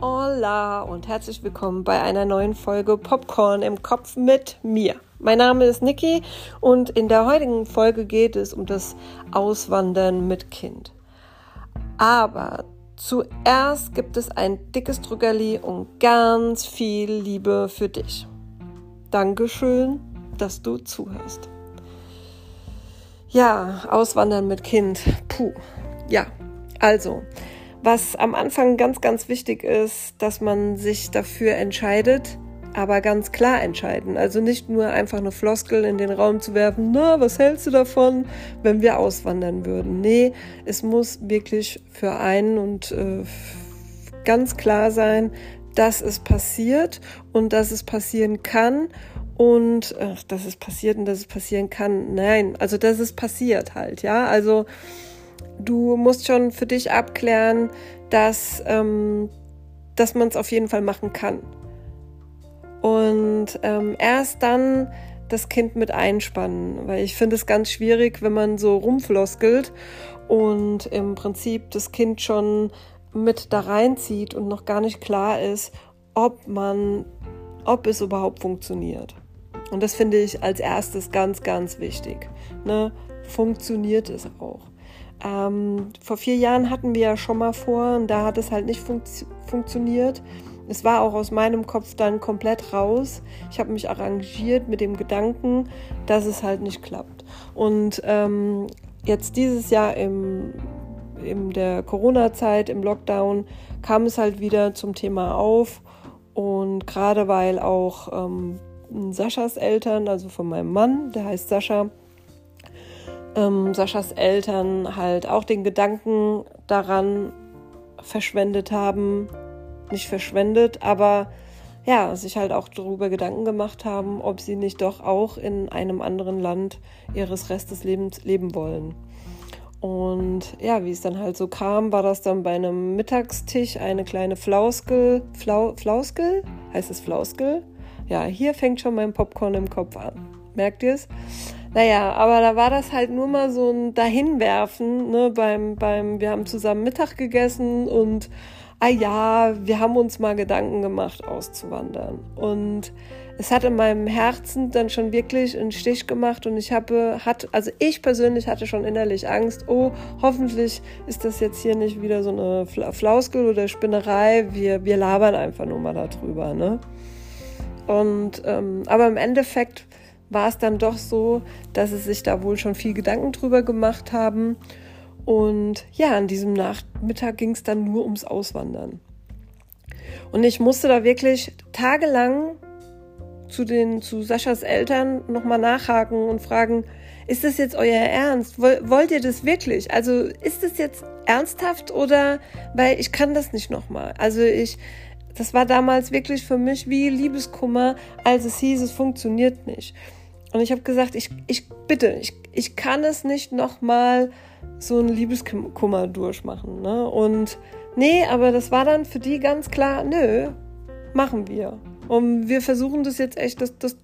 Hola und herzlich willkommen bei einer neuen Folge Popcorn im Kopf mit mir. Mein Name ist Niki und in der heutigen Folge geht es um das Auswandern mit Kind. Aber zuerst gibt es ein dickes Drückerli und ganz viel Liebe für dich. Dankeschön, dass du zuhörst. Ja, Auswandern mit Kind. Puh. Ja, also, was am Anfang ganz, ganz wichtig ist, dass man sich dafür entscheidet, aber ganz klar entscheiden. Also nicht nur einfach eine Floskel in den Raum zu werfen, na, was hältst du davon, wenn wir auswandern würden? Nee, es muss wirklich für einen und äh, ganz klar sein, dass es passiert und dass es passieren kann und ach, dass es passiert und dass es passieren kann. Nein, also dass es passiert halt, ja. Also du musst schon für dich abklären, dass, ähm, dass man es auf jeden Fall machen kann. Und ähm, erst dann das Kind mit einspannen, weil ich finde es ganz schwierig, wenn man so rumfloskelt und im Prinzip das Kind schon mit da reinzieht und noch gar nicht klar ist, ob man, ob es überhaupt funktioniert. Und das finde ich als erstes ganz, ganz wichtig. Ne? Funktioniert es auch? Ähm, vor vier Jahren hatten wir ja schon mal vor und da hat es halt nicht funkt funktioniert. Es war auch aus meinem Kopf dann komplett raus. Ich habe mich arrangiert mit dem Gedanken, dass es halt nicht klappt. Und ähm, jetzt dieses Jahr im, in der Corona-Zeit, im Lockdown, kam es halt wieder zum Thema auf. Und gerade weil auch ähm, Saschas Eltern, also von meinem Mann, der heißt Sascha, ähm, Saschas Eltern halt auch den Gedanken daran verschwendet haben, nicht verschwendet, aber ja, sich halt auch darüber Gedanken gemacht haben, ob sie nicht doch auch in einem anderen Land ihres Restes Lebens leben wollen. Und ja, wie es dann halt so kam, war das dann bei einem Mittagstisch eine kleine Flauskel. Flau, Flauskel? Heißt es Flauskel? Ja, hier fängt schon mein Popcorn im Kopf an. Merkt ihr es? Naja, aber da war das halt nur mal so ein Dahinwerfen, ne, beim, beim, wir haben zusammen Mittag gegessen und, ah ja, wir haben uns mal Gedanken gemacht, auszuwandern. Und es hat in meinem Herzen dann schon wirklich einen Stich gemacht und ich habe, hat, also ich persönlich hatte schon innerlich Angst, oh, hoffentlich ist das jetzt hier nicht wieder so eine Flauskel oder Spinnerei, wir, wir labern einfach nur mal darüber, ne. Und, ähm, aber im Endeffekt war es dann doch so, dass sie sich da wohl schon viel Gedanken drüber gemacht haben. Und ja, an diesem Nachmittag ging es dann nur ums Auswandern. Und ich musste da wirklich tagelang zu den zu Saschas Eltern nochmal nachhaken und fragen, ist das jetzt euer Ernst? Wollt ihr das wirklich? Also ist das jetzt ernsthaft oder weil ich kann das nicht nochmal. Also ich, das war damals wirklich für mich wie Liebeskummer, als es hieß, es funktioniert nicht. Und ich habe gesagt, ich, ich bitte, ich, ich kann es nicht nochmal so ein Liebeskummer durchmachen. Ne? Und nee, aber das war dann für die ganz klar, nö, machen wir. Und wir versuchen das jetzt echt, das, das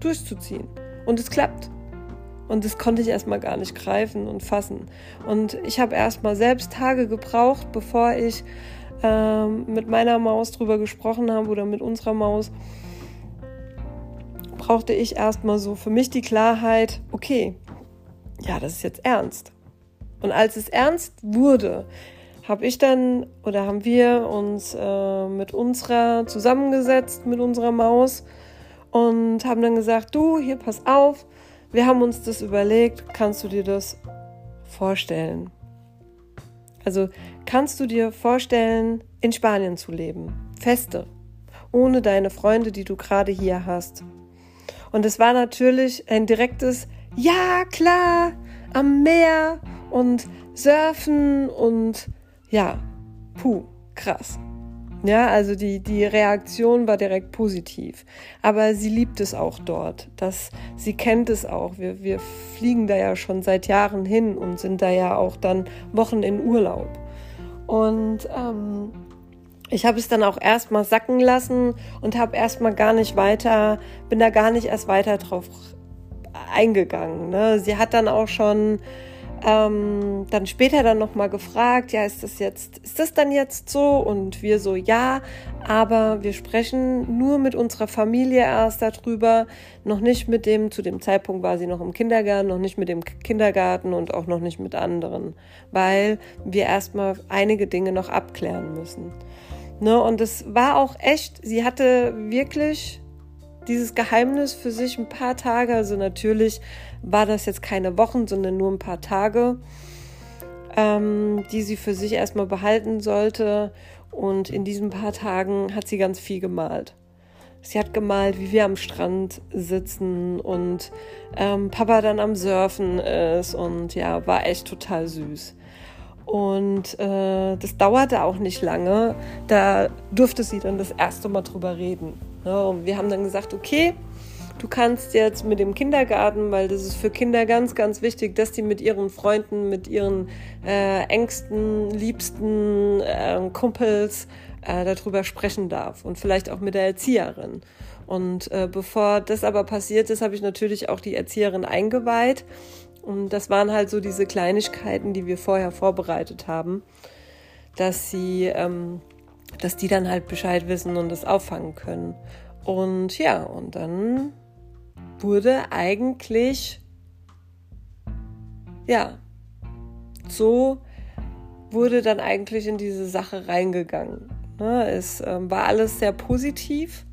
durchzuziehen. Und es klappt. Und das konnte ich erstmal gar nicht greifen und fassen. Und ich habe erstmal selbst Tage gebraucht, bevor ich ähm, mit meiner Maus drüber gesprochen habe oder mit unserer Maus brauchte ich erstmal so für mich die Klarheit, okay, ja, das ist jetzt ernst. Und als es ernst wurde, habe ich dann oder haben wir uns äh, mit unserer zusammengesetzt, mit unserer Maus und haben dann gesagt, du, hier pass auf, wir haben uns das überlegt, kannst du dir das vorstellen? Also kannst du dir vorstellen, in Spanien zu leben, feste, ohne deine Freunde, die du gerade hier hast. Und es war natürlich ein direktes Ja, klar, am Meer und Surfen und ja, puh, krass. Ja, also die, die Reaktion war direkt positiv. Aber sie liebt es auch dort. Das, sie kennt es auch. Wir, wir fliegen da ja schon seit Jahren hin und sind da ja auch dann Wochen in Urlaub. Und ähm, ich habe es dann auch erstmal sacken lassen und habe erstmal gar nicht weiter, bin da gar nicht erst weiter drauf eingegangen. Ne? Sie hat dann auch schon ähm, dann später dann nochmal gefragt, ja, ist das jetzt, ist das dann jetzt so? Und wir so, ja, aber wir sprechen nur mit unserer Familie erst darüber, noch nicht mit dem, zu dem Zeitpunkt war sie noch im Kindergarten, noch nicht mit dem Kindergarten und auch noch nicht mit anderen, weil wir erstmal einige Dinge noch abklären müssen. Ne, und es war auch echt, sie hatte wirklich dieses Geheimnis für sich ein paar Tage, also natürlich war das jetzt keine Wochen, sondern nur ein paar Tage, ähm, die sie für sich erstmal behalten sollte. Und in diesen paar Tagen hat sie ganz viel gemalt. Sie hat gemalt, wie wir am Strand sitzen und ähm, Papa dann am Surfen ist und ja, war echt total süß. Und äh, das dauerte auch nicht lange. Da durfte sie dann das erste Mal drüber reden. Ja, und wir haben dann gesagt, okay, du kannst jetzt mit dem Kindergarten, weil das ist für Kinder ganz, ganz wichtig, dass die mit ihren Freunden, mit ihren äh, engsten, liebsten äh, Kumpels äh, darüber sprechen darf und vielleicht auch mit der Erzieherin. Und äh, bevor das aber passiert ist, habe ich natürlich auch die Erzieherin eingeweiht. Und das waren halt so diese Kleinigkeiten, die wir vorher vorbereitet haben, dass sie ähm, dass die dann halt Bescheid wissen und das auffangen können. Und ja, und dann wurde eigentlich, ja, so wurde dann eigentlich in diese Sache reingegangen. Ne, es ähm, war alles sehr positiv.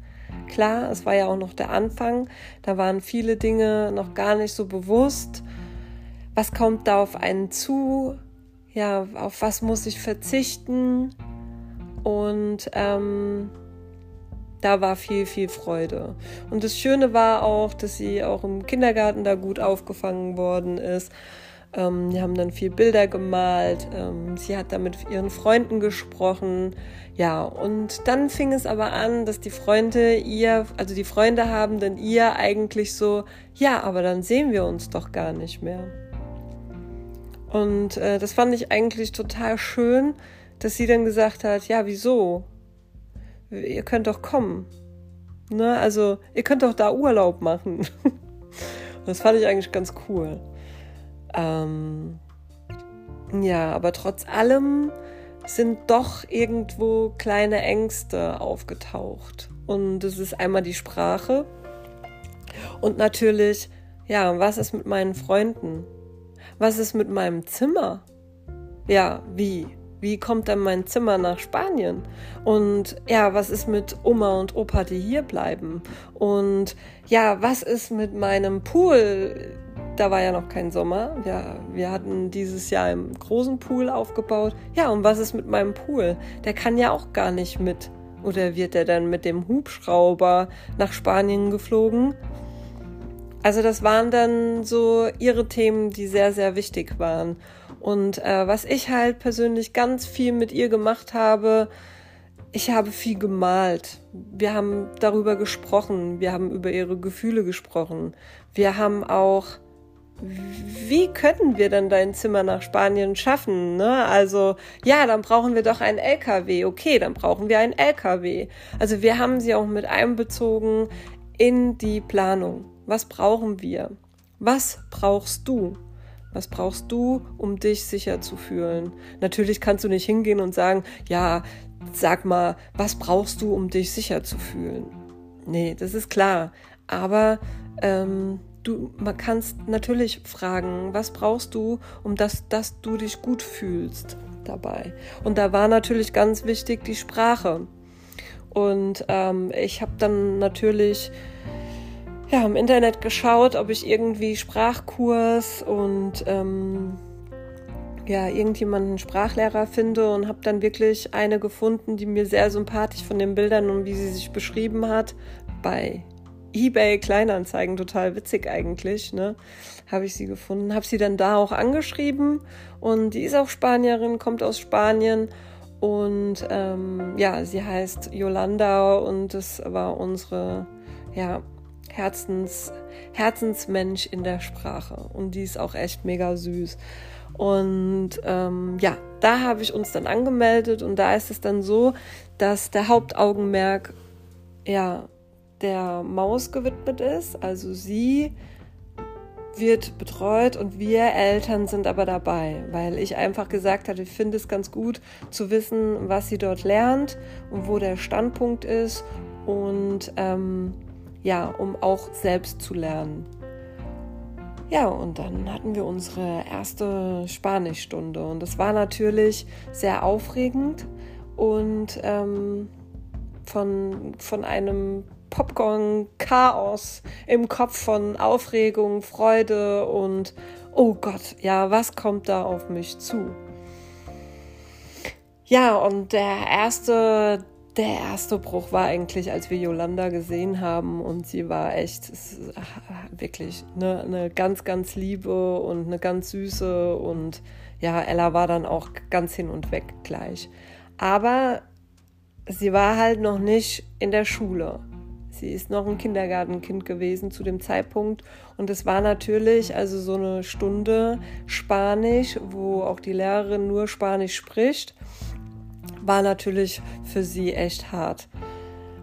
Klar, es war ja auch noch der Anfang. Da waren viele Dinge noch gar nicht so bewusst. Was kommt da auf einen zu? Ja, auf was muss ich verzichten? Und ähm, da war viel, viel Freude. Und das Schöne war auch, dass sie auch im Kindergarten da gut aufgefangen worden ist. Ähm, die haben dann viel Bilder gemalt. Ähm, sie hat da mit ihren Freunden gesprochen. Ja, und dann fing es aber an, dass die Freunde ihr, also die Freunde haben dann ihr eigentlich so, ja, aber dann sehen wir uns doch gar nicht mehr. Und äh, das fand ich eigentlich total schön, dass sie dann gesagt hat, ja, wieso? Ihr könnt doch kommen. Ne? Also, ihr könnt doch da Urlaub machen. das fand ich eigentlich ganz cool. Ähm, ja, aber trotz allem sind doch irgendwo kleine Ängste aufgetaucht. Und es ist einmal die Sprache und natürlich, ja, was ist mit meinen Freunden? Was ist mit meinem Zimmer? Ja, wie? Wie kommt dann mein Zimmer nach Spanien? Und ja, was ist mit Oma und Opa, die hier bleiben? Und ja, was ist mit meinem Pool? Da war ja noch kein Sommer. Ja, wir hatten dieses Jahr im großen Pool aufgebaut. Ja, und was ist mit meinem Pool? Der kann ja auch gar nicht mit. Oder wird er dann mit dem Hubschrauber nach Spanien geflogen? Also das waren dann so ihre Themen, die sehr, sehr wichtig waren. Und äh, was ich halt persönlich ganz viel mit ihr gemacht habe, ich habe viel gemalt. Wir haben darüber gesprochen. Wir haben über ihre Gefühle gesprochen. Wir haben auch, wie können wir denn dein Zimmer nach Spanien schaffen? Ne? Also, ja, dann brauchen wir doch einen LKW. Okay, dann brauchen wir einen LKW. Also, wir haben sie auch mit einbezogen in die Planung. Was brauchen wir? Was brauchst du? Was brauchst du, um dich sicher zu fühlen? Natürlich kannst du nicht hingehen und sagen, ja, sag mal, was brauchst du, um dich sicher zu fühlen? Nee, das ist klar. Aber ähm, du, man kannst natürlich fragen, was brauchst du, um das, dass du dich gut fühlst dabei? Und da war natürlich ganz wichtig die Sprache. Und ähm, ich habe dann natürlich ja, im Internet geschaut, ob ich irgendwie Sprachkurs und ähm, ja, irgendjemanden Sprachlehrer finde und habe dann wirklich eine gefunden, die mir sehr sympathisch von den Bildern und wie sie sich beschrieben hat, bei eBay Kleinanzeigen, total witzig eigentlich, ne? Habe ich sie gefunden, habe sie dann da auch angeschrieben und die ist auch Spanierin, kommt aus Spanien und ähm, ja, sie heißt Yolanda und das war unsere ja, Herzens, Herzensmensch in der Sprache. Und die ist auch echt mega süß. Und ähm, ja, da habe ich uns dann angemeldet und da ist es dann so, dass der Hauptaugenmerk ja der Maus gewidmet ist. Also sie wird betreut und wir Eltern sind aber dabei, weil ich einfach gesagt hatte, ich finde es ganz gut zu wissen, was sie dort lernt und wo der Standpunkt ist und ähm, ja, um auch selbst zu lernen. Ja, und dann hatten wir unsere erste Spanischstunde und das war natürlich sehr aufregend und ähm, von, von einem Popcorn-Chaos im Kopf von Aufregung, Freude und oh Gott, ja, was kommt da auf mich zu? Ja, und der erste, der erste Bruch war eigentlich, als wir Yolanda gesehen haben und sie war echt wirklich eine, eine ganz, ganz liebe und eine ganz süße und ja, Ella war dann auch ganz hin und weg gleich. Aber sie war halt noch nicht in der Schule. Sie ist noch ein Kindergartenkind gewesen zu dem Zeitpunkt. Und es war natürlich also so eine Stunde Spanisch, wo auch die Lehrerin nur Spanisch spricht, war natürlich für sie echt hart.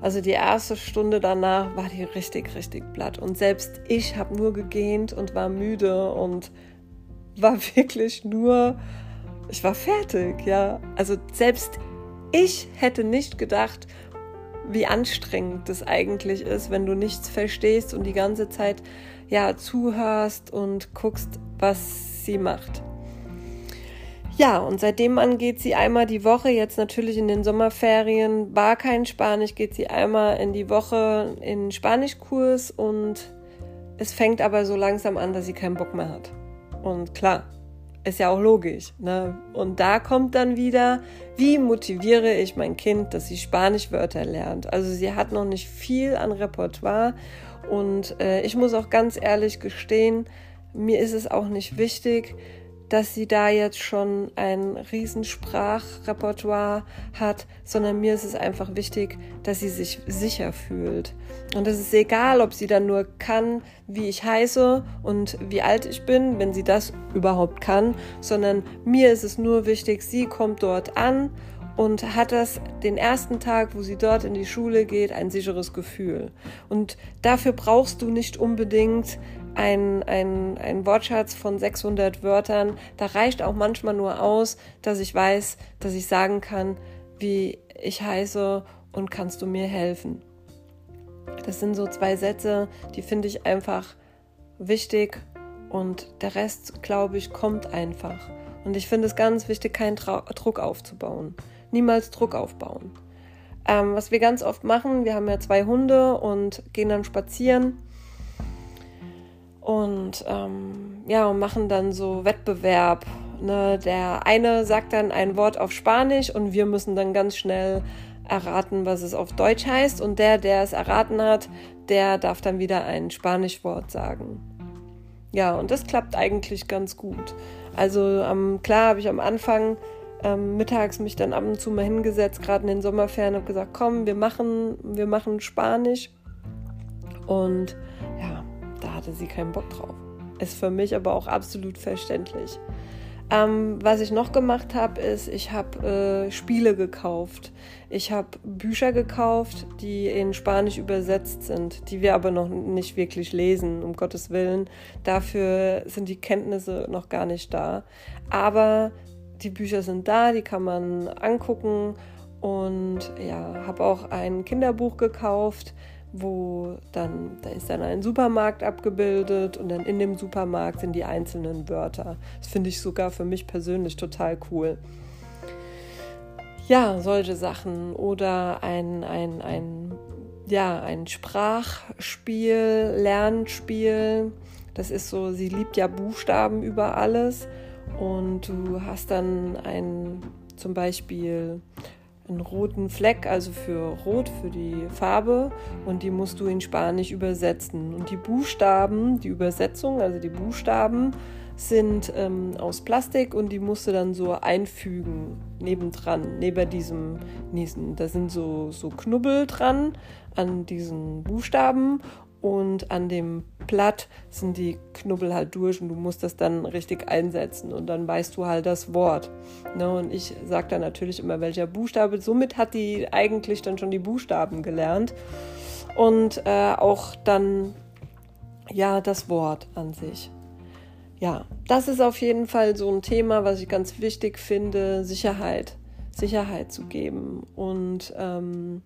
Also die erste Stunde danach war die richtig, richtig platt. Und selbst ich habe nur gegähnt und war müde und war wirklich nur, ich war fertig, ja. Also selbst ich hätte nicht gedacht, wie anstrengend das eigentlich ist, wenn du nichts verstehst und die ganze Zeit ja zuhörst und guckst, was sie macht. Ja, und seitdem an geht sie einmal die Woche, jetzt natürlich in den Sommerferien, war kein Spanisch, geht sie einmal in die Woche in Spanischkurs und es fängt aber so langsam an, dass sie keinen Bock mehr hat. Und klar, ist ja auch logisch. Ne? Und da kommt dann wieder, wie motiviere ich mein Kind, dass sie Spanischwörter lernt. Also sie hat noch nicht viel an Repertoire und äh, ich muss auch ganz ehrlich gestehen, mir ist es auch nicht wichtig, dass sie da jetzt schon ein Riesensprachrepertoire hat, sondern mir ist es einfach wichtig, dass sie sich sicher fühlt. Und es ist egal, ob sie dann nur kann, wie ich heiße und wie alt ich bin, wenn sie das überhaupt kann, sondern mir ist es nur wichtig, sie kommt dort an und hat das den ersten Tag, wo sie dort in die Schule geht, ein sicheres Gefühl. Und dafür brauchst du nicht unbedingt ein, ein, ein Wortschatz von 600 Wörtern. Da reicht auch manchmal nur aus, dass ich weiß, dass ich sagen kann, wie ich heiße und kannst du mir helfen. Das sind so zwei Sätze, die finde ich einfach wichtig und der Rest, glaube ich, kommt einfach. Und ich finde es ganz wichtig, keinen Trau Druck aufzubauen. Niemals Druck aufbauen. Ähm, was wir ganz oft machen, wir haben ja zwei Hunde und gehen dann spazieren und ähm, ja, und machen dann so Wettbewerb. Ne? Der eine sagt dann ein Wort auf Spanisch und wir müssen dann ganz schnell erraten, was es auf Deutsch heißt. Und der, der es erraten hat, der darf dann wieder ein Spanischwort sagen. Ja, und das klappt eigentlich ganz gut. Also ähm, klar habe ich am Anfang ähm, mittags mich dann ab und zu mal hingesetzt, gerade in den Sommerferien, und gesagt, komm, wir machen, wir machen Spanisch. Und ja, da hatte sie keinen Bock drauf. Ist für mich aber auch absolut verständlich. Ähm, was ich noch gemacht habe, ist, ich habe äh, Spiele gekauft. Ich habe Bücher gekauft, die in Spanisch übersetzt sind, die wir aber noch nicht wirklich lesen, um Gottes Willen. Dafür sind die Kenntnisse noch gar nicht da. Aber die Bücher sind da, die kann man angucken. Und ja, habe auch ein Kinderbuch gekauft wo dann, da ist dann ein Supermarkt abgebildet und dann in dem Supermarkt sind die einzelnen Wörter. Das finde ich sogar für mich persönlich total cool. Ja, solche Sachen oder ein, ein, ein, ja, ein Sprachspiel, Lernspiel. Das ist so, sie liebt ja Buchstaben über alles und du hast dann ein, zum Beispiel einen roten Fleck, also für Rot, für die Farbe, und die musst du in Spanisch übersetzen. Und die Buchstaben, die Übersetzung, also die Buchstaben, sind ähm, aus Plastik und die musst du dann so einfügen, nebendran, neben diesem Niesen. Da sind so, so Knubbel dran an diesen Buchstaben und an dem Blatt sind die Knubbel halt durch und du musst das dann richtig einsetzen und dann weißt du halt das Wort. Ne? Und ich sage dann natürlich immer, welcher Buchstabe. Somit hat die eigentlich dann schon die Buchstaben gelernt und äh, auch dann ja das Wort an sich. ja, das ist auf jeden Fall so ein Thema, was ich ganz wichtig finde, Sicherheit, Sicherheit zu geben. Und ähm,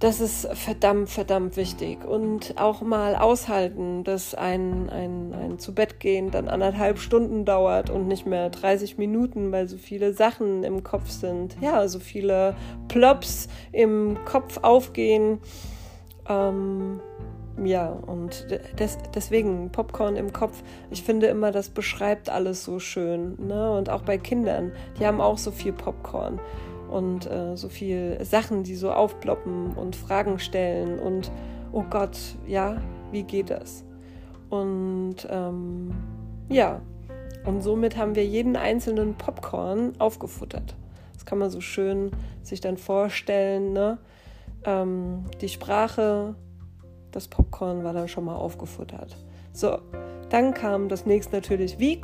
das ist verdammt, verdammt wichtig. Und auch mal aushalten, dass ein, ein, ein zu Bett gehen dann anderthalb Stunden dauert und nicht mehr 30 Minuten, weil so viele Sachen im Kopf sind. Ja, so viele Plops im Kopf aufgehen. Ähm, ja, und des, deswegen Popcorn im Kopf, ich finde immer, das beschreibt alles so schön. Ne? Und auch bei Kindern, die haben auch so viel Popcorn und äh, so viel Sachen, die so aufploppen und Fragen stellen und oh Gott, ja, wie geht das? Und ähm, ja, und somit haben wir jeden einzelnen Popcorn aufgefuttert. Das kann man so schön sich dann vorstellen. Ne? Ähm, die Sprache, das Popcorn war dann schon mal aufgefuttert. So, dann kam das nächste natürlich, wie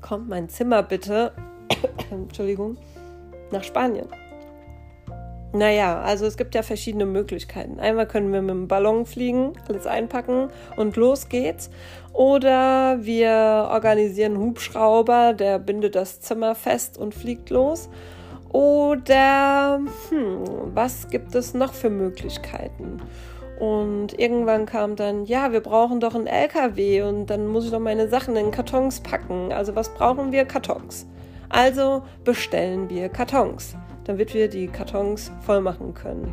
kommt mein Zimmer bitte, Entschuldigung, nach Spanien? Naja, also es gibt ja verschiedene Möglichkeiten. Einmal können wir mit dem Ballon fliegen, alles einpacken und los geht's. Oder wir organisieren einen Hubschrauber, der bindet das Zimmer fest und fliegt los. Oder hm, was gibt es noch für Möglichkeiten? Und irgendwann kam dann, ja, wir brauchen doch einen LKW und dann muss ich doch meine Sachen in Kartons packen. Also was brauchen wir? Kartons. Also bestellen wir Kartons, damit wir die Kartons voll machen können.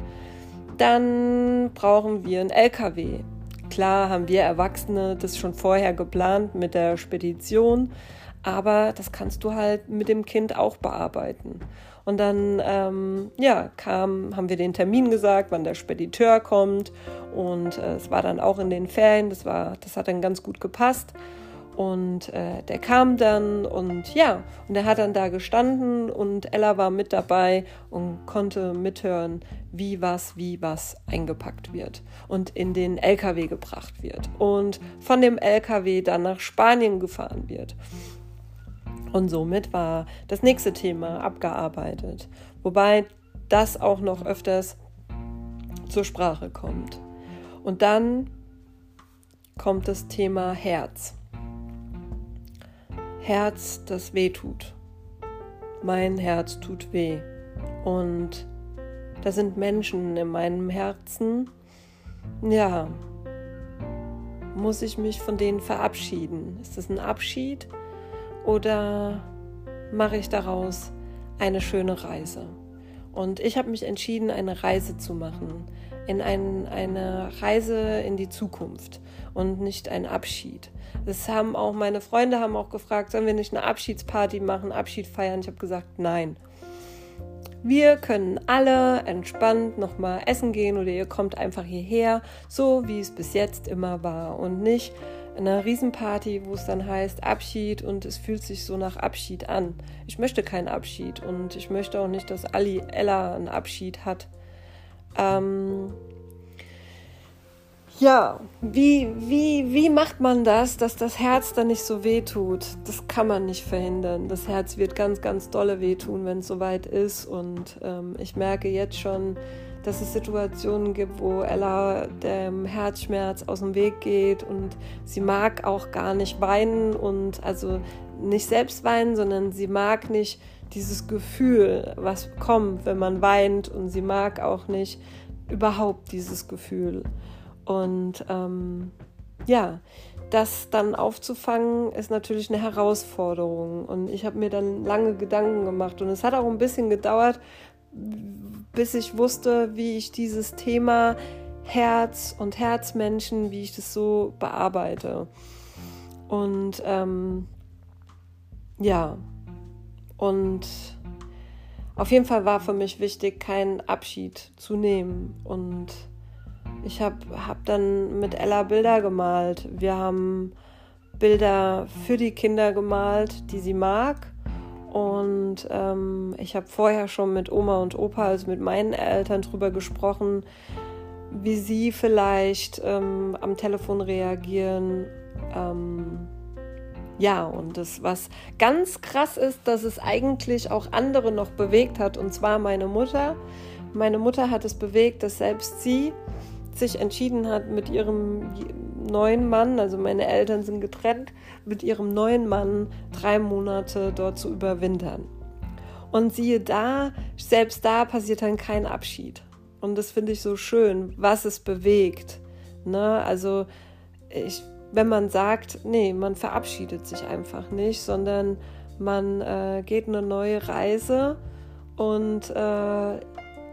Dann brauchen wir einen LKW. Klar haben wir Erwachsene das schon vorher geplant mit der Spedition, aber das kannst du halt mit dem Kind auch bearbeiten. Und dann, ähm, ja, kam, haben wir den Termin gesagt, wann der Spediteur kommt. Und äh, es war dann auch in den Ferien, das, war, das hat dann ganz gut gepasst. Und äh, der kam dann und ja, und er hat dann da gestanden und Ella war mit dabei und konnte mithören, wie was, wie was eingepackt wird und in den LKW gebracht wird und von dem LKW dann nach Spanien gefahren wird. Und somit war das nächste Thema abgearbeitet, wobei das auch noch öfters zur Sprache kommt. Und dann kommt das Thema Herz. Herz, das weh tut. Mein Herz tut weh. Und da sind Menschen in meinem Herzen. Ja, muss ich mich von denen verabschieden? Ist das ein Abschied? oder mache ich daraus eine schöne Reise? Und ich habe mich entschieden, eine Reise zu machen, in ein, eine Reise in die Zukunft und nicht ein Abschied. Das haben auch meine Freunde haben auch gefragt, sollen wir nicht eine Abschiedsparty machen, Abschied feiern? Ich habe gesagt, nein. Wir können alle entspannt nochmal essen gehen oder ihr kommt einfach hierher, so wie es bis jetzt immer war und nicht einer Riesenparty, wo es dann heißt Abschied und es fühlt sich so nach Abschied an. Ich möchte keinen Abschied und ich möchte auch nicht, dass Ali Ella einen Abschied hat. Ähm ja, wie, wie, wie macht man das, dass das Herz dann nicht so weh tut? Das kann man nicht verhindern. Das Herz wird ganz, ganz dolle wehtun, wenn es soweit ist. Und ähm, ich merke jetzt schon, dass es Situationen gibt, wo Ella dem Herzschmerz aus dem Weg geht und sie mag auch gar nicht weinen und also nicht selbst weinen, sondern sie mag nicht dieses Gefühl, was kommt, wenn man weint und sie mag auch nicht überhaupt dieses Gefühl. Und ähm, ja, das dann aufzufangen, ist natürlich eine Herausforderung. Und ich habe mir dann lange Gedanken gemacht. Und es hat auch ein bisschen gedauert, bis ich wusste, wie ich dieses Thema Herz und Herzmenschen, wie ich das so bearbeite. Und ähm, ja, und auf jeden Fall war für mich wichtig, keinen Abschied zu nehmen. Und ich habe hab dann mit Ella Bilder gemalt. Wir haben Bilder für die Kinder gemalt, die sie mag. Und ähm, ich habe vorher schon mit Oma und Opa, also mit meinen Eltern, darüber gesprochen, wie sie vielleicht ähm, am Telefon reagieren. Ähm, ja, und das, was ganz krass ist, dass es eigentlich auch andere noch bewegt hat, und zwar meine Mutter. Meine Mutter hat es bewegt, dass selbst sie sich entschieden hat, mit ihrem neuen Mann, also meine Eltern sind getrennt, mit ihrem neuen Mann drei Monate dort zu überwintern. Und siehe da, selbst da passiert dann kein Abschied. Und das finde ich so schön, was es bewegt. Ne? Also ich, wenn man sagt, nee, man verabschiedet sich einfach nicht, sondern man äh, geht eine neue Reise und äh,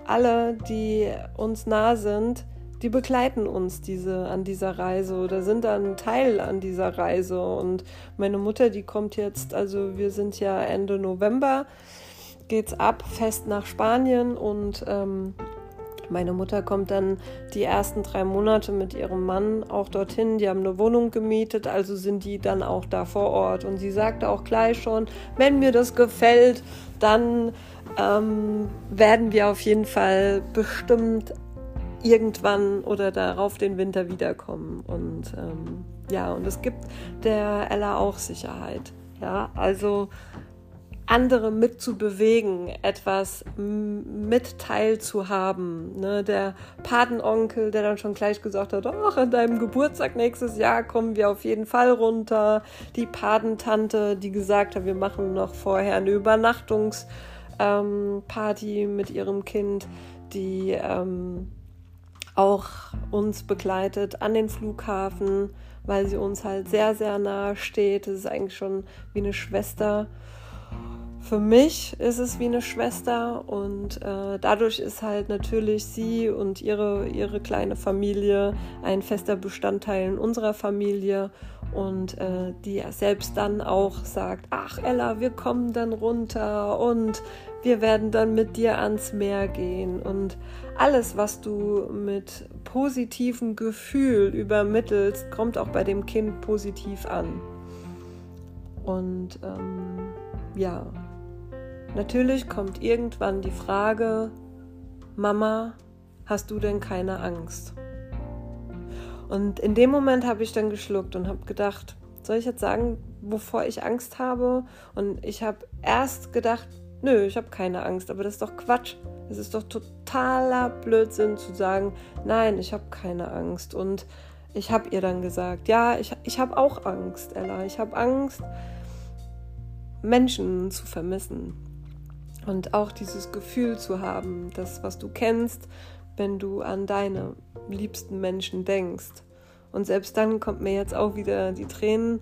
alle, die uns nah sind, die begleiten uns diese, an dieser Reise oder sind dann Teil an dieser Reise. Und meine Mutter, die kommt jetzt, also wir sind ja Ende November, geht's ab, fest nach Spanien und ähm, meine Mutter kommt dann die ersten drei Monate mit ihrem Mann auch dorthin. Die haben eine Wohnung gemietet, also sind die dann auch da vor Ort. Und sie sagte auch gleich schon, wenn mir das gefällt, dann ähm, werden wir auf jeden Fall bestimmt irgendwann oder darauf den Winter wiederkommen. Und ähm, ja, und es gibt der Ella auch Sicherheit. Ja, also andere mitzubewegen, etwas mit teilzuhaben. Ne? Der Patenonkel, der dann schon gleich gesagt hat, ach, an deinem Geburtstag nächstes Jahr kommen wir auf jeden Fall runter. Die Patentante, die gesagt hat, wir machen noch vorher eine Übernachtungsparty ähm, mit ihrem Kind, die ähm, auch uns begleitet an den Flughafen, weil sie uns halt sehr, sehr nahe steht. Das ist eigentlich schon wie eine Schwester. Für mich ist es wie eine Schwester und äh, dadurch ist halt natürlich sie und ihre, ihre kleine Familie ein fester Bestandteil in unserer Familie und äh, die selbst dann auch sagt, ach Ella, wir kommen dann runter und wir werden dann mit dir ans Meer gehen und alles, was du mit positivem Gefühl übermittelst, kommt auch bei dem Kind positiv an. Und ähm, ja, Natürlich kommt irgendwann die Frage, Mama, hast du denn keine Angst? Und in dem Moment habe ich dann geschluckt und habe gedacht, soll ich jetzt sagen, wovor ich Angst habe? Und ich habe erst gedacht, nö, ich habe keine Angst, aber das ist doch Quatsch. Es ist doch totaler Blödsinn zu sagen, nein, ich habe keine Angst. Und ich habe ihr dann gesagt, ja, ich, ich habe auch Angst, Ella. Ich habe Angst, Menschen zu vermissen. Und auch dieses Gefühl zu haben, das, was du kennst, wenn du an deine liebsten Menschen denkst. Und selbst dann kommt mir jetzt auch wieder die Tränen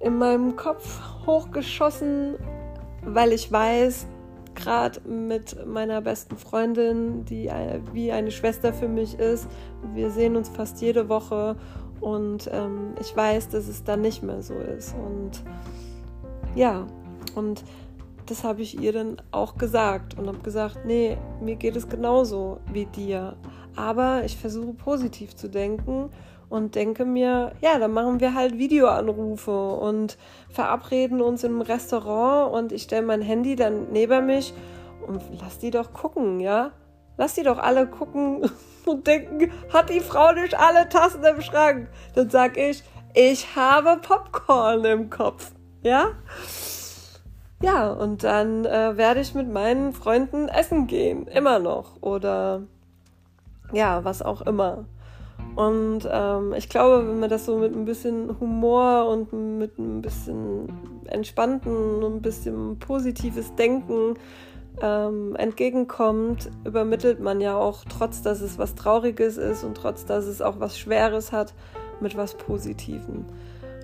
in meinem Kopf hochgeschossen, weil ich weiß, gerade mit meiner besten Freundin, die wie eine Schwester für mich ist, wir sehen uns fast jede Woche und ähm, ich weiß, dass es dann nicht mehr so ist. Und ja, und das habe ich ihr dann auch gesagt und habe gesagt, nee, mir geht es genauso wie dir. Aber ich versuche positiv zu denken und denke mir, ja, dann machen wir halt Videoanrufe und verabreden uns im Restaurant und ich stelle mein Handy dann neben mich und lass die doch gucken, ja? Lass die doch alle gucken und denken, hat die Frau nicht alle Tassen im Schrank? Dann sag ich, ich habe Popcorn im Kopf, ja? Ja, und dann äh, werde ich mit meinen Freunden essen gehen, immer noch. Oder ja, was auch immer. Und ähm, ich glaube, wenn man das so mit ein bisschen Humor und mit ein bisschen entspannten und ein bisschen positives Denken ähm, entgegenkommt, übermittelt man ja auch, trotz dass es was Trauriges ist und trotz dass es auch was Schweres hat, mit was Positivem.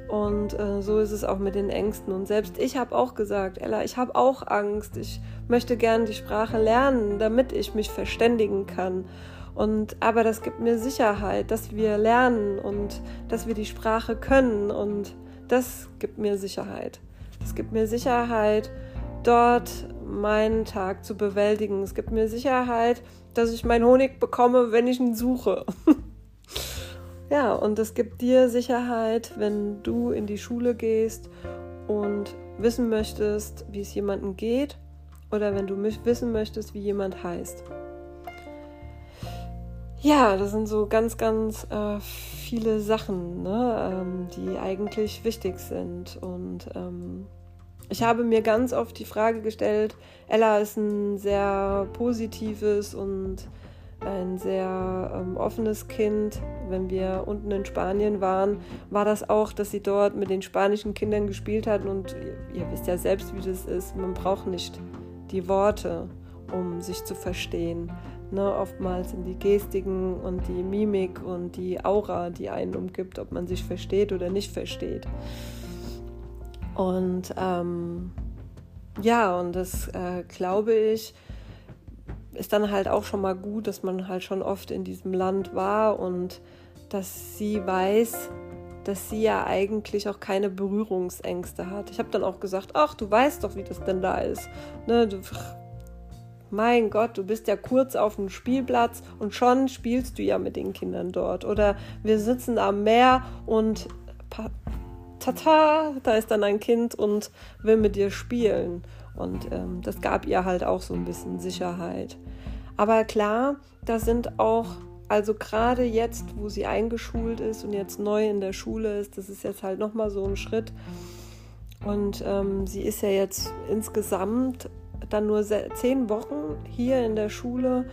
Und äh, so ist es auch mit den Ängsten. Und selbst ich habe auch gesagt, Ella, ich habe auch Angst. Ich möchte gerne die Sprache lernen, damit ich mich verständigen kann. Und aber das gibt mir Sicherheit, dass wir lernen und dass wir die Sprache können. Und das gibt mir Sicherheit. Das gibt mir Sicherheit, dort meinen Tag zu bewältigen. Es gibt mir Sicherheit, dass ich meinen Honig bekomme, wenn ich ihn suche. Ja, und es gibt dir Sicherheit, wenn du in die Schule gehst und wissen möchtest, wie es jemandem geht oder wenn du wissen möchtest, wie jemand heißt. Ja, das sind so ganz, ganz äh, viele Sachen, ne, ähm, die eigentlich wichtig sind. Und ähm, ich habe mir ganz oft die Frage gestellt, Ella ist ein sehr positives und ein sehr ähm, offenes Kind wenn wir unten in Spanien waren, war das auch, dass sie dort mit den spanischen Kindern gespielt hatten. Und ihr, ihr wisst ja selbst, wie das ist. Man braucht nicht die Worte, um sich zu verstehen. Ne, oftmals sind die Gestiken und die Mimik und die Aura, die einen umgibt, ob man sich versteht oder nicht versteht. Und ähm, ja, und das äh, glaube ich, ist dann halt auch schon mal gut, dass man halt schon oft in diesem Land war und dass sie weiß, dass sie ja eigentlich auch keine Berührungsängste hat. Ich habe dann auch gesagt, ach, du weißt doch, wie das denn da ist. Ne, du, mein Gott, du bist ja kurz auf dem Spielplatz und schon spielst du ja mit den Kindern dort. Oder wir sitzen am Meer und tata, da ist dann ein Kind und will mit dir spielen. Und ähm, das gab ihr halt auch so ein bisschen Sicherheit. Aber klar, da sind auch, also gerade jetzt, wo sie eingeschult ist und jetzt neu in der Schule ist, das ist jetzt halt nochmal so ein Schritt. Und ähm, sie ist ja jetzt insgesamt dann nur zehn Wochen hier in der Schule.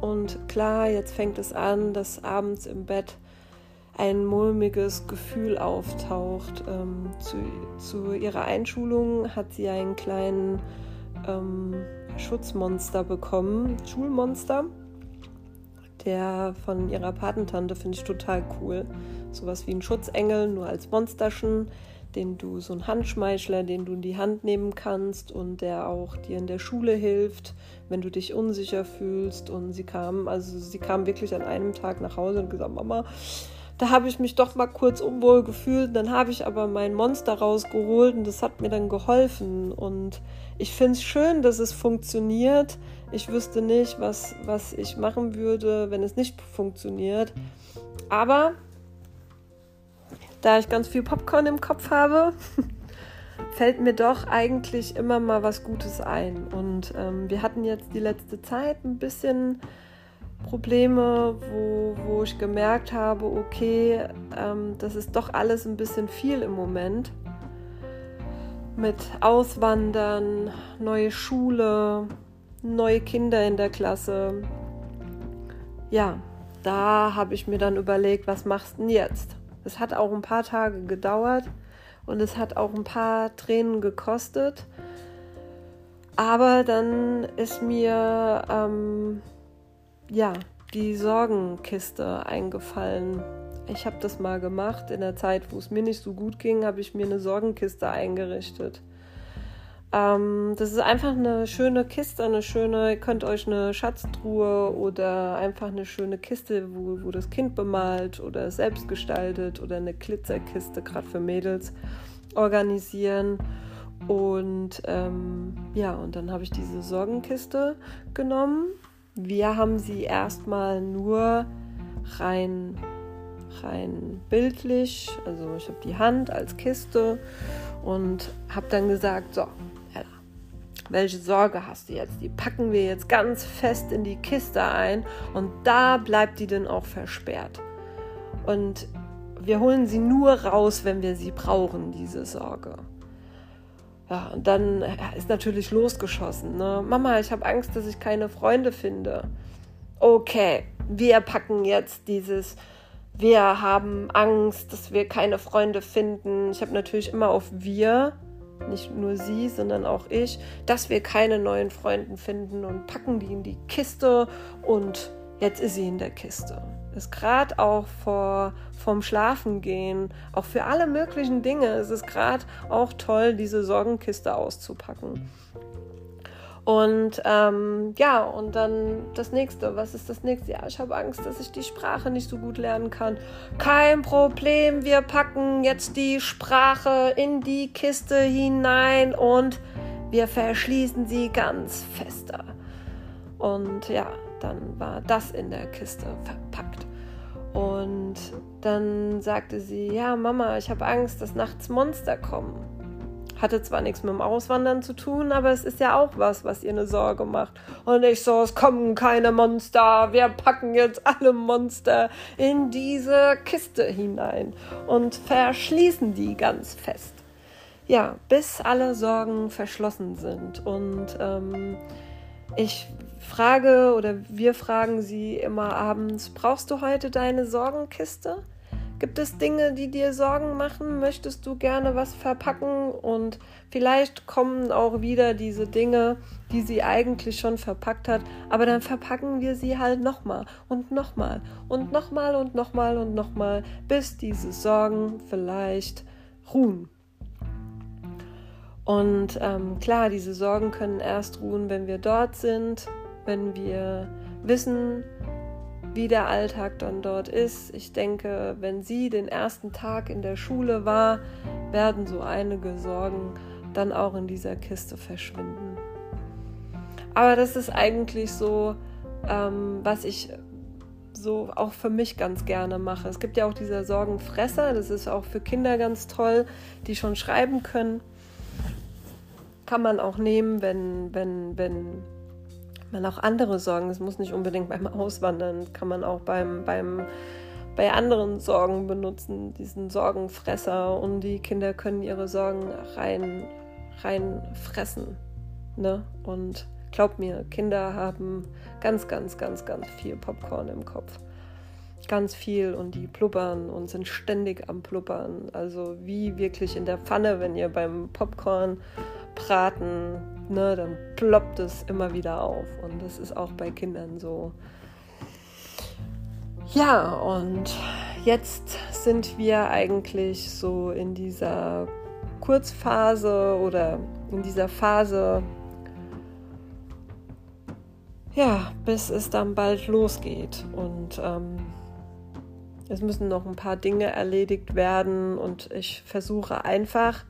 Und klar, jetzt fängt es an, dass abends im Bett ein mulmiges Gefühl auftaucht. Ähm, zu, zu, ihrer Einschulung hat sie einen kleinen ähm, Schutzmonster bekommen, Schulmonster. Der von ihrer Patentante finde ich total cool. Sowas wie ein Schutzengel, nur als Monsterchen den du so ein Handschmeichler, den du in die Hand nehmen kannst und der auch dir in der Schule hilft, wenn du dich unsicher fühlst. Und sie kam, also sie kam wirklich an einem Tag nach Hause und gesagt, Mama, da habe ich mich doch mal kurz unwohl gefühlt. Dann habe ich aber mein Monster rausgeholt und das hat mir dann geholfen. Und ich finde es schön, dass es funktioniert. Ich wüsste nicht, was, was ich machen würde, wenn es nicht funktioniert. Aber da ich ganz viel Popcorn im Kopf habe, fällt mir doch eigentlich immer mal was Gutes ein. Und ähm, wir hatten jetzt die letzte Zeit ein bisschen Probleme, wo, wo ich gemerkt habe, okay, ähm, das ist doch alles ein bisschen viel im Moment. Mit Auswandern, neue Schule, neue Kinder in der Klasse. Ja, da habe ich mir dann überlegt, was machst du denn jetzt? Es hat auch ein paar Tage gedauert und es hat auch ein paar Tränen gekostet. Aber dann ist mir ähm, ja die Sorgenkiste eingefallen. Ich habe das mal gemacht in der Zeit, wo es mir nicht so gut ging, habe ich mir eine Sorgenkiste eingerichtet. Ähm, das ist einfach eine schöne Kiste, eine schöne, ihr könnt euch eine Schatztruhe oder einfach eine schöne Kiste, wo, wo das Kind bemalt oder selbst gestaltet oder eine Glitzerkiste, gerade für Mädels, organisieren. Und ähm, ja, und dann habe ich diese Sorgenkiste genommen. Wir haben sie erstmal nur rein, rein bildlich, also ich habe die Hand als Kiste und habe dann gesagt, so, welche Sorge hast du jetzt? Die packen wir jetzt ganz fest in die Kiste ein und da bleibt die dann auch versperrt. Und wir holen sie nur raus, wenn wir sie brauchen, diese Sorge. Ja, und dann ist natürlich losgeschossen. Ne? Mama, ich habe Angst, dass ich keine Freunde finde. Okay, wir packen jetzt dieses, wir haben Angst, dass wir keine Freunde finden. Ich habe natürlich immer auf wir nicht nur sie, sondern auch ich, dass wir keine neuen Freunde finden und packen die in die Kiste und jetzt ist sie in der Kiste. Ist gerade auch vor, vom Schlafengehen, auch für alle möglichen Dinge, ist es gerade auch toll, diese Sorgenkiste auszupacken. Und ähm, ja, und dann das nächste. Was ist das nächste? Ja, ich habe Angst, dass ich die Sprache nicht so gut lernen kann. Kein Problem, wir packen jetzt die Sprache in die Kiste hinein und wir verschließen sie ganz fester. Und ja, dann war das in der Kiste verpackt. Und dann sagte sie, ja, Mama, ich habe Angst, dass nachts Monster kommen. Hatte zwar nichts mit dem Auswandern zu tun, aber es ist ja auch was, was ihr eine Sorge macht. Und ich so, es kommen keine Monster. Wir packen jetzt alle Monster in diese Kiste hinein und verschließen die ganz fest. Ja, bis alle Sorgen verschlossen sind. Und ähm, ich frage oder wir fragen sie immer abends, brauchst du heute deine Sorgenkiste? Gibt es Dinge, die dir Sorgen machen? Möchtest du gerne was verpacken? Und vielleicht kommen auch wieder diese Dinge, die sie eigentlich schon verpackt hat, aber dann verpacken wir sie halt nochmal und nochmal und nochmal und nochmal und nochmal, bis diese Sorgen vielleicht ruhen. Und ähm, klar, diese Sorgen können erst ruhen, wenn wir dort sind, wenn wir wissen, wie der Alltag dann dort ist. Ich denke, wenn sie den ersten Tag in der Schule war, werden so einige Sorgen dann auch in dieser Kiste verschwinden. Aber das ist eigentlich so, ähm, was ich so auch für mich ganz gerne mache. Es gibt ja auch diese Sorgenfresser, das ist auch für Kinder ganz toll, die schon schreiben können. Kann man auch nehmen, wenn, wenn, wenn man auch andere Sorgen, es muss nicht unbedingt beim Auswandern, kann man auch beim, beim, bei anderen Sorgen benutzen, diesen Sorgenfresser und die Kinder können ihre Sorgen rein, rein fressen. Ne? Und glaub mir, Kinder haben ganz, ganz, ganz, ganz viel Popcorn im Kopf. Ganz viel und die pluppern und sind ständig am Pluppern. Also wie wirklich in der Pfanne, wenn ihr beim Popcorn braten, ne, dann ploppt es immer wieder auf. Und das ist auch bei Kindern so. Ja, und jetzt sind wir eigentlich so in dieser Kurzphase oder in dieser Phase, ja, bis es dann bald losgeht. Und ähm, es müssen noch ein paar Dinge erledigt werden und ich versuche einfach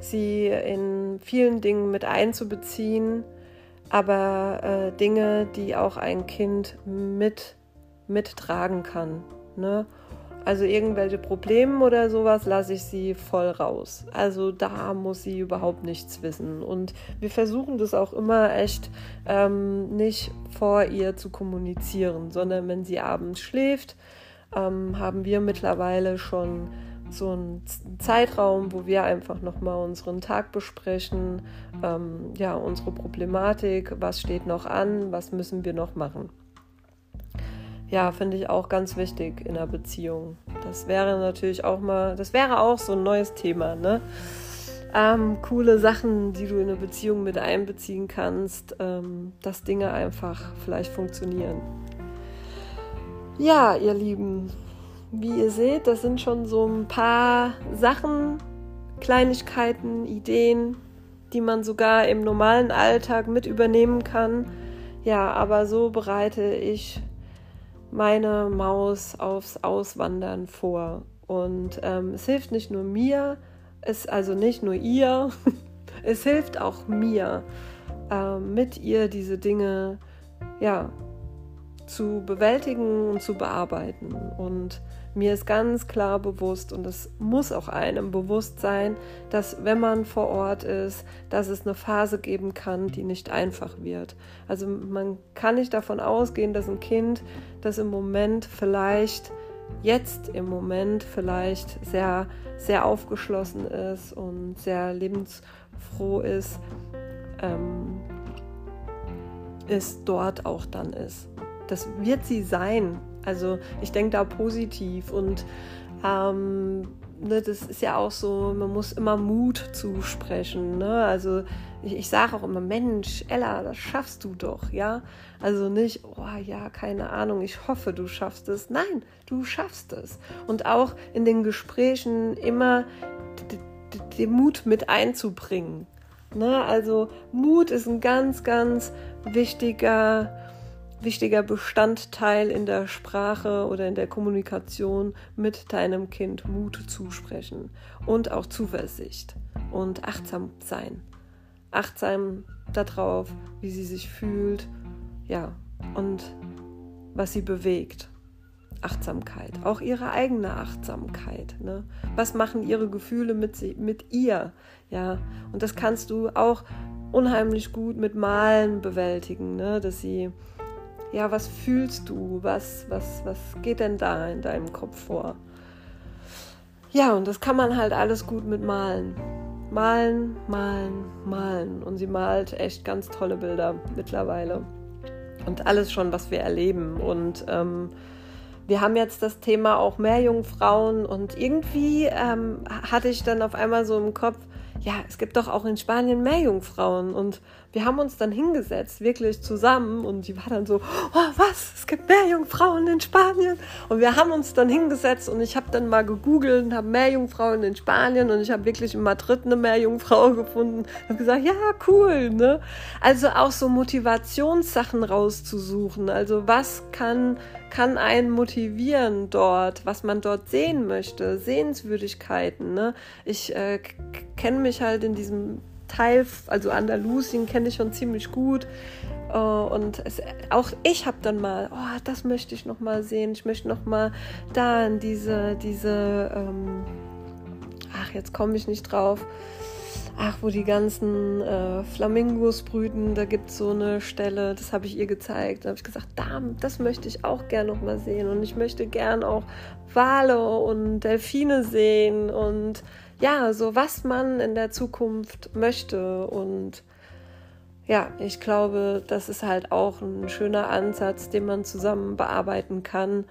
sie in vielen Dingen mit einzubeziehen, aber äh, Dinge, die auch ein Kind mit mittragen kann. Ne? Also irgendwelche Probleme oder sowas lasse ich sie voll raus. Also da muss sie überhaupt nichts wissen. Und wir versuchen das auch immer echt ähm, nicht vor ihr zu kommunizieren, sondern wenn sie abends schläft, ähm, haben wir mittlerweile schon so ein Zeitraum, wo wir einfach nochmal unseren Tag besprechen, ähm, ja, unsere Problematik, was steht noch an, was müssen wir noch machen. Ja, finde ich auch ganz wichtig in einer Beziehung. Das wäre natürlich auch mal, das wäre auch so ein neues Thema, ne? Ähm, coole Sachen, die du in eine Beziehung mit einbeziehen kannst, ähm, dass Dinge einfach vielleicht funktionieren. Ja, ihr Lieben, wie ihr seht, das sind schon so ein paar Sachen, Kleinigkeiten, Ideen, die man sogar im normalen Alltag mit übernehmen kann. Ja, aber so bereite ich meine Maus aufs Auswandern vor. Und ähm, es hilft nicht nur mir, es also nicht nur ihr, es hilft auch mir, äh, mit ihr diese Dinge ja, zu bewältigen und zu bearbeiten. Und mir ist ganz klar bewusst, und es muss auch einem bewusst sein, dass wenn man vor Ort ist, dass es eine Phase geben kann, die nicht einfach wird. Also man kann nicht davon ausgehen, dass ein Kind, das im Moment vielleicht, jetzt im Moment vielleicht sehr, sehr aufgeschlossen ist und sehr lebensfroh ist, ähm, ist dort auch dann ist. Das wird sie sein. Also ich denke da positiv und ähm, ne, das ist ja auch so, man muss immer Mut zusprechen. Ne? Also ich, ich sage auch immer, Mensch, Ella, das schaffst du doch, ja. Also nicht, oh ja, keine Ahnung, ich hoffe, du schaffst es. Nein, du schaffst es. Und auch in den Gesprächen immer den Mut mit einzubringen. Ne? Also Mut ist ein ganz, ganz wichtiger wichtiger Bestandteil in der Sprache oder in der Kommunikation mit deinem Kind Mut zusprechen und auch Zuversicht und achtsam sein. Achtsam darauf, wie sie sich fühlt, ja, und was sie bewegt. Achtsamkeit, auch ihre eigene Achtsamkeit. Ne? Was machen ihre Gefühle mit, sie, mit ihr? Ja, und das kannst du auch unheimlich gut mit Malen bewältigen, ne? dass sie ja, was fühlst du? Was, was, was geht denn da in deinem Kopf vor? Ja, und das kann man halt alles gut mit Malen. malen, malen, malen. Und sie malt echt ganz tolle Bilder mittlerweile. Und alles schon, was wir erleben. Und ähm, wir haben jetzt das Thema auch Meerjungfrauen und irgendwie ähm, hatte ich dann auf einmal so im Kopf, ja, es gibt doch auch in Spanien Meerjungfrauen und wir haben uns dann hingesetzt, wirklich zusammen und die war dann so, oh was, es gibt Meerjungfrauen in Spanien und wir haben uns dann hingesetzt und ich habe dann mal gegoogelt und habe Meerjungfrauen in Spanien und ich habe wirklich in Madrid eine Meerjungfrau gefunden und gesagt, ja, cool, ne? Also auch so Motivationssachen rauszusuchen, also was kann kann einen motivieren dort, was man dort sehen möchte, Sehenswürdigkeiten. Ne? Ich äh, kenne mich halt in diesem Teil, also Andalusien kenne ich schon ziemlich gut. Uh, und es, auch ich habe dann mal, oh, das möchte ich noch mal sehen. Ich möchte noch mal da in diese, diese, ähm, ach, jetzt komme ich nicht drauf ach, wo die ganzen äh, Flamingos brüten, da gibt es so eine Stelle, das habe ich ihr gezeigt. Da habe ich gesagt, da, das möchte ich auch gern noch mal sehen. Und ich möchte gern auch Wale und Delfine sehen und ja, so was man in der Zukunft möchte. Und ja, ich glaube, das ist halt auch ein schöner Ansatz, den man zusammen bearbeiten kann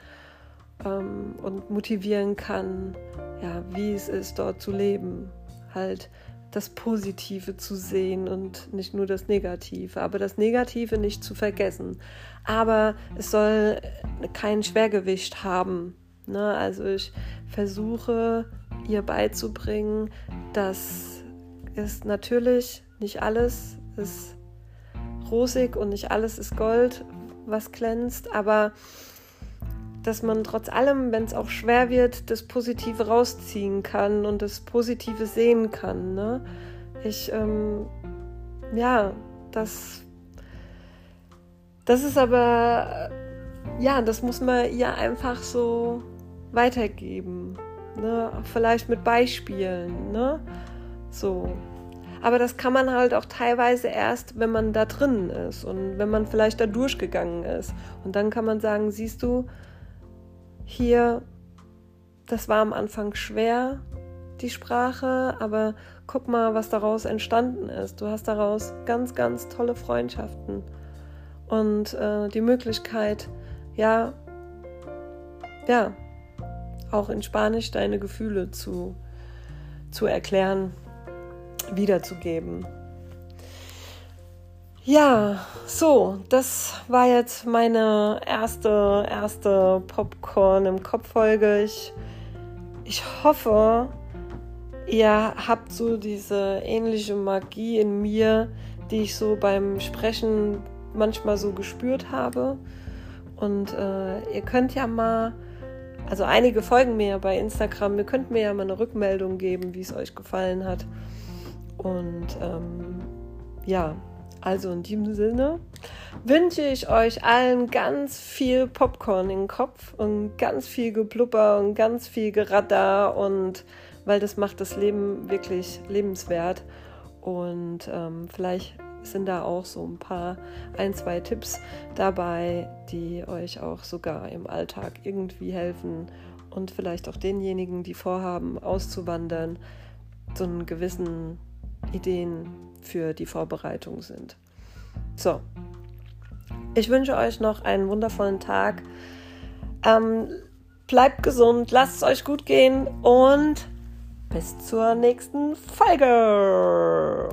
ähm, und motivieren kann, ja, wie es ist, dort zu leben. Halt das Positive zu sehen und nicht nur das Negative, aber das Negative nicht zu vergessen. Aber es soll kein Schwergewicht haben. Ne? Also ich versuche ihr beizubringen, dass es natürlich nicht alles ist rosig und nicht alles ist Gold, was glänzt, aber dass man trotz allem, wenn es auch schwer wird, das Positive rausziehen kann und das Positive sehen kann. Ne? Ich, ähm, ja, das, das ist aber, ja, das muss man ihr einfach so weitergeben. Ne? Vielleicht mit Beispielen. Ne? So. Aber das kann man halt auch teilweise erst, wenn man da drin ist und wenn man vielleicht da durchgegangen ist. Und dann kann man sagen, siehst du, hier, das war am Anfang schwer, die Sprache, aber guck mal, was daraus entstanden ist. Du hast daraus ganz, ganz tolle Freundschaften und äh, die Möglichkeit, ja, ja, auch in Spanisch deine Gefühle zu, zu erklären, wiederzugeben. Ja, so, das war jetzt meine erste, erste Popcorn im Kopf-Folge. Ich, ich hoffe, ihr habt so diese ähnliche Magie in mir, die ich so beim Sprechen manchmal so gespürt habe. Und äh, ihr könnt ja mal, also einige folgen mir ja bei Instagram, ihr könnt mir ja mal eine Rückmeldung geben, wie es euch gefallen hat. Und ähm, ja, also in diesem Sinne wünsche ich euch allen ganz viel Popcorn den Kopf und ganz viel Geblubber und ganz viel Geratter und weil das macht das Leben wirklich lebenswert. Und ähm, vielleicht sind da auch so ein paar, ein, zwei Tipps dabei, die euch auch sogar im Alltag irgendwie helfen und vielleicht auch denjenigen, die vorhaben, auszuwandern, so einen gewissen Ideen für die Vorbereitung sind. So, ich wünsche euch noch einen wundervollen Tag. Ähm, bleibt gesund, lasst es euch gut gehen und bis zur nächsten Folge.